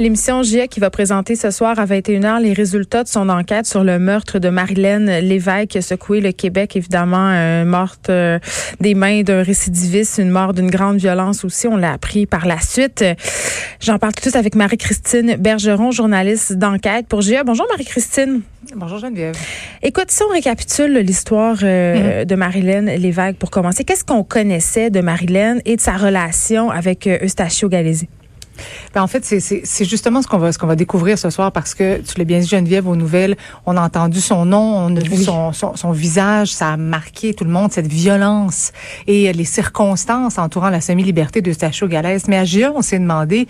L'émission GIA qui va présenter ce soir à 21h les résultats de son enquête sur le meurtre de Marilène Lévesque qui a secoué le Québec, évidemment, euh, morte euh, des mains d'un récidiviste, une mort d'une grande violence aussi, on l'a appris par la suite. J'en parle tout de suite avec Marie-Christine Bergeron, journaliste d'enquête pour GIA. Bonjour Marie-Christine. Bonjour Geneviève. Écoute, si on récapitule l'histoire euh, mm-hmm. de Marilène Lévesque pour commencer, qu'est-ce qu'on connaissait de Marilène et de sa relation avec Eustachio Galési? Ben en fait, c'est justement ce qu'on va ce qu'on va découvrir ce soir parce que tu l'as bien dit Geneviève aux nouvelles, on a entendu son nom, on a vu son, son, visage, ça a marqué tout le monde cette violence et les circonstances entourant la semi-liberté de Stacho Galès. Mais à Gia, on s'est demandé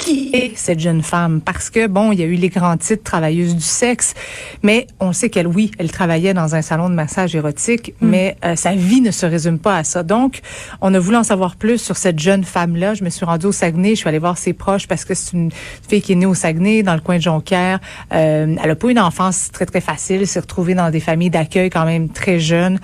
qui est cette jeune femme? Parce que, bon, il y a eu les grands titres travailleuses du sexe, mais on sait qu'elle, oui, elle travaillait dans un salon de massage érotique, mm. mais euh, sa vie ne se résume pas à ça. Donc, on a voulu en savoir plus sur cette jeune femme-là. Je me suis rendue au Saguenay, je suis allée voir ses proches parce que c'est une fille qui est née au Saguenay, dans le coin de Jonquière. Euh, elle a pas eu une enfance très, très facile, s'est retrouvée dans des familles d'accueil quand même très jeunes.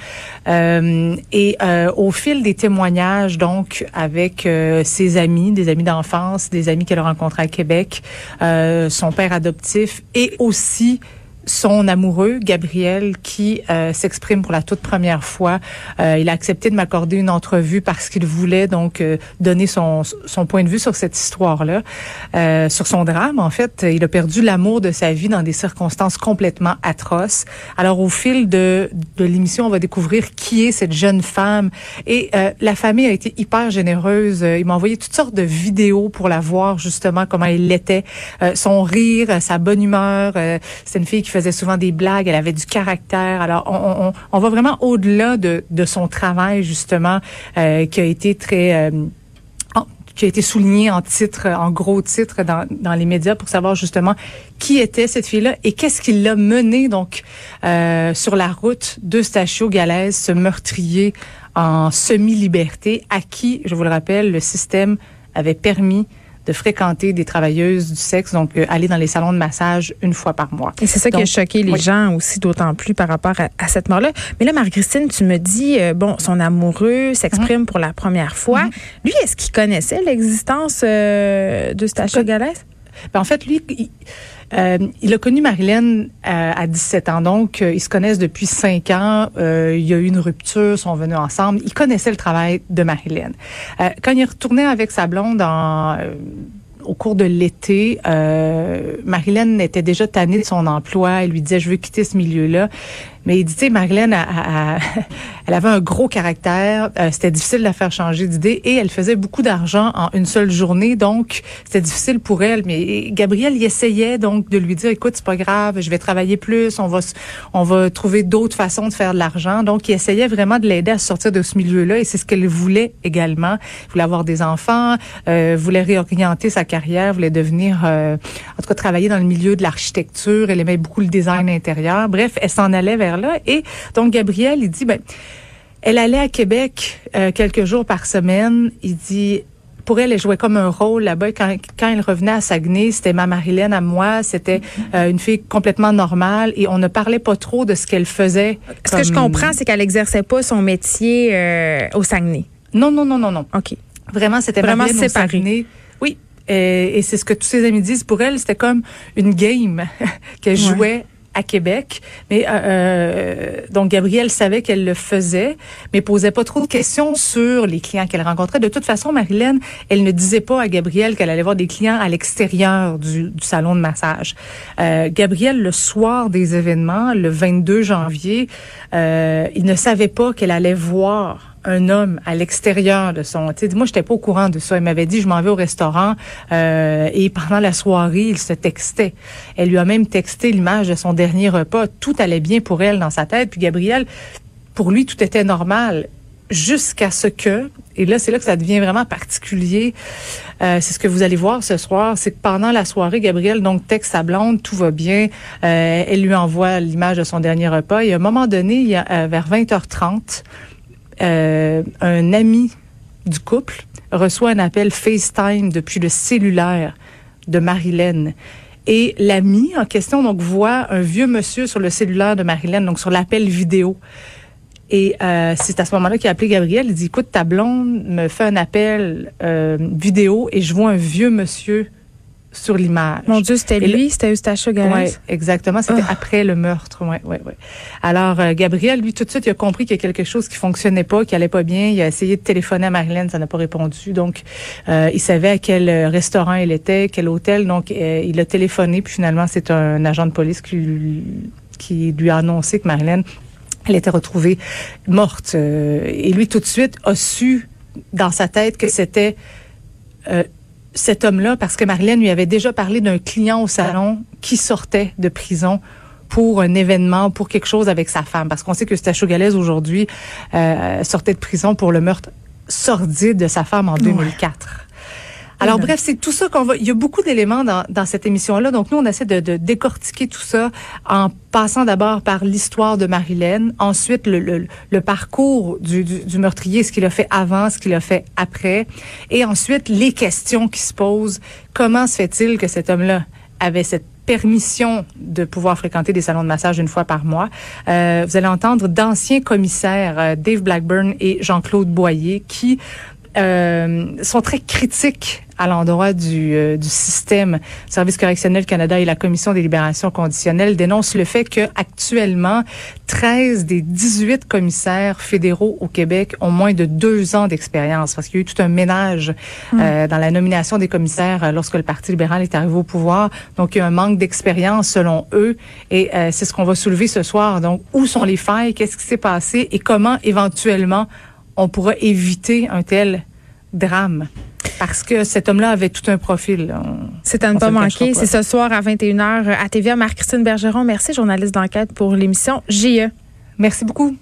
Euh, et au fil des témoignages, donc, avec ses amis, des amis d'enfance, des amis qu'elle a rencontré à Québec, euh, son père adoptif et aussi son amoureux, Gabriel, qui euh, s'exprime pour la toute première fois. Euh, il a accepté de m'accorder une entrevue parce qu'il voulait donc euh, donner son, son point de vue sur cette histoire-là, euh, sur son drame. En fait, il a perdu l'amour de sa vie dans des circonstances complètement atroces. Alors, au fil de, de l'émission, on va découvrir qui est cette jeune femme. Et la famille a été hyper généreuse. Il m'a envoyé toutes sortes de vidéos pour la voir, justement, comment elle l'était. son rire, sa bonne humeur. C'est une fille qui faisait souvent des blagues, elle avait du caractère. Alors, on, va vraiment au-delà de, son travail, justement, euh, qui a été très... Euh, qui a été souligné en titre, en gros titre dans, les médias pour savoir justement qui était cette fille-là et qu'est-ce qui l'a mené donc euh, sur la route de Stachio Galaise, ce meurtrier en semi-liberté à qui, je vous le rappelle, le système avait permis de fréquenter des travailleuses du sexe, donc euh, aller dans les salons de massage une fois par mois. Et c'est ça qui a choqué les gens aussi, d'autant plus par rapport à, cette mort-là. Mais là, Marie-Christine, tu me dis, euh, bon, son amoureux s'exprime mhm. pour la première fois. Mhm. Lui, est-ce qu'il connaissait l'existence euh, de Stacha Galès? Ben, en fait, lui, il, euh, a connu Marilyn euh, à 17 ans, donc euh, ils se connaissent depuis 5 ans. il y a eu une rupture, ils sont venus ensemble. Il connaissait le travail de Marilyn. quand il retourné avec sa blonde au cours de l'été, euh, Marilyn était déjà tannée de son emploi. Elle lui disait, je veux quitter ce milieu-là. Mais il dit, tu sais, Marilyn, elle avait un gros caractère. Euh, c'était difficile de la faire changer d'idée et elle faisait beaucoup d'argent en une seule journée. Donc, c'était difficile pour elle. Mais Gabriel, il essayait donc de lui dire, écoute, c'est pas grave, je vais travailler plus. On va, on va trouver d'autres façons de faire de l'argent. Donc, il essayait vraiment de l'aider à sortir de ce milieu-là et c'est ce qu'elle voulait également. Elle voulait avoir des enfants, euh, voulait réorienter sa carrière, voulait devenir, euh, en tout cas, travailler dans le milieu de l'architecture. Elle aimait beaucoup le design intérieur. Bref, elle s'en allait vers Et donc, Gabriel, il dit, ben, elle allait à Québec euh, quelques jours par semaine. Il dit, pour elle, elle jouait comme un rôle là-bas. Quand, quand elle revenait à Saguenay, c'était ma Marilène à moi. C'était euh, une fille complètement normale et on ne parlait pas trop de ce qu'elle faisait. Ce que je comprends, c'est qu'elle exerçait pas son métier euh, au Saguenay. Non, non, non, non, non. OK. Vraiment, c'était vraiment séparé. Oui. Et, c'est ce que tous ses amis disent. Pour elle, c'était comme une game qu'elle jouait à Québec. Mais euh, euh, donc Gabrielle savait qu'elle le faisait, mais posait pas trop de questions sur les clients qu'elle rencontrait. De toute façon, Marilyn, elle ne disait pas à Gabrielle qu'elle allait voir des clients à l'extérieur du, du, salon de massage. Euh, Gabrielle, le soir des événements, le 22 janvier, euh, il ne savait pas qu'elle allait voir un homme à l'extérieur de son. Tu sais, moi, j'étais pas au courant de ça. Il m'avait dit, je m'en vais au restaurant euh, et pendant la soirée, il se textait. Elle lui a même texté l'image de son dernier repas. Tout allait bien pour elle dans sa tête. Puis Gabriel, pour lui, tout était normal jusqu'à ce que, et là c'est là que ça devient vraiment particulier, euh, c'est ce que vous allez voir ce soir, c'est que pendant la soirée, Gabriel donc texte sa blonde, tout va bien, euh, elle lui envoie l'image de son dernier repas, et à un moment donné, euh, vers 20h30, euh, un ami du couple reçoit un appel FaceTime depuis le cellulaire de Marilyn. Et l'ami en question donc voit un vieux monsieur sur le cellulaire de Marilyn, donc sur l'appel vidéo. Et euh, c'est à ce moment-là qu'il a appelé Gabriel. Il dit, écoute, ta blonde me fait un appel euh, vidéo et je vois un vieux monsieur sur l'image. Mon Dieu, c'était lui, c'était Eustache Galès. Oui, exactement. C'était oh. après le meurtre. Ouais, ouais, ouais. Alors, euh, Gabriel, lui, tout de suite, il a compris qu'il y a quelque chose qui fonctionnait pas, qui allait pas bien. Il a essayé de téléphoner à Marilyn, ça n'a pas répondu. Donc, euh, il savait à quel euh, restaurant il était, quel hôtel. Donc, il a téléphoné. Puis finalement, c'est un agent de police qui lui, qui lui a annoncé que Marilyn, elle était retrouvée morte. et lui, tout de suite, a su dans sa tête que c'était cet homme-là parce que Marilyn lui avait déjà parlé d'un client au salon qui sortait de prison pour un événement, pour quelque chose avec sa femme. Parce qu'on sait que Stachio Galès, aujourd'hui, euh, sortait de prison pour le meurtre sordide de sa femme en 2004. Alors bref, c'est tout ça qu'on va. Il y a beaucoup d'éléments dans, dans cette émission-là. Donc nous, on essaie de, de décortiquer tout ça en passant d'abord par l'histoire de Marilyn, ensuite le, le, le parcours du, du, du, meurtrier, ce qu'il a fait avant, ce qu'il a fait après, et ensuite les questions qui se posent. Comment se fait-il que cet homme-là avait cette permission de pouvoir fréquenter des salons de massage une fois par mois? Euh, vous allez entendre d'anciens commissaires, euh, Dave Blackburn et Jean-Claude Boyer, qui euh, sont très critiques à l'endroit du, euh, du système Service correctionnel Canada et la Commission des libérations conditionnelles dénoncent le fait que actuellement 13 des 18 commissaires fédéraux au Québec ont moins de deux ans d'expérience parce qu'il y a eu tout un ménage hmm. euh, dans la nomination des commissaires euh, lorsque le Parti libéral est arrivé au pouvoir. Donc il y a un manque d'expérience selon eux et c'est ce qu'on va soulever ce soir. Donc où sont les failles, qu'est-ce qui s'est passé? Et comment éventuellement on pourra éviter un tel drame? Parce que cet homme-là avait tout un profil. C'est à ne pas manquer. C'est ce soir à 21h à TVA. Marc-Christine Bergeron, merci, journaliste d'enquête pour l'émission JE. Merci beaucoup.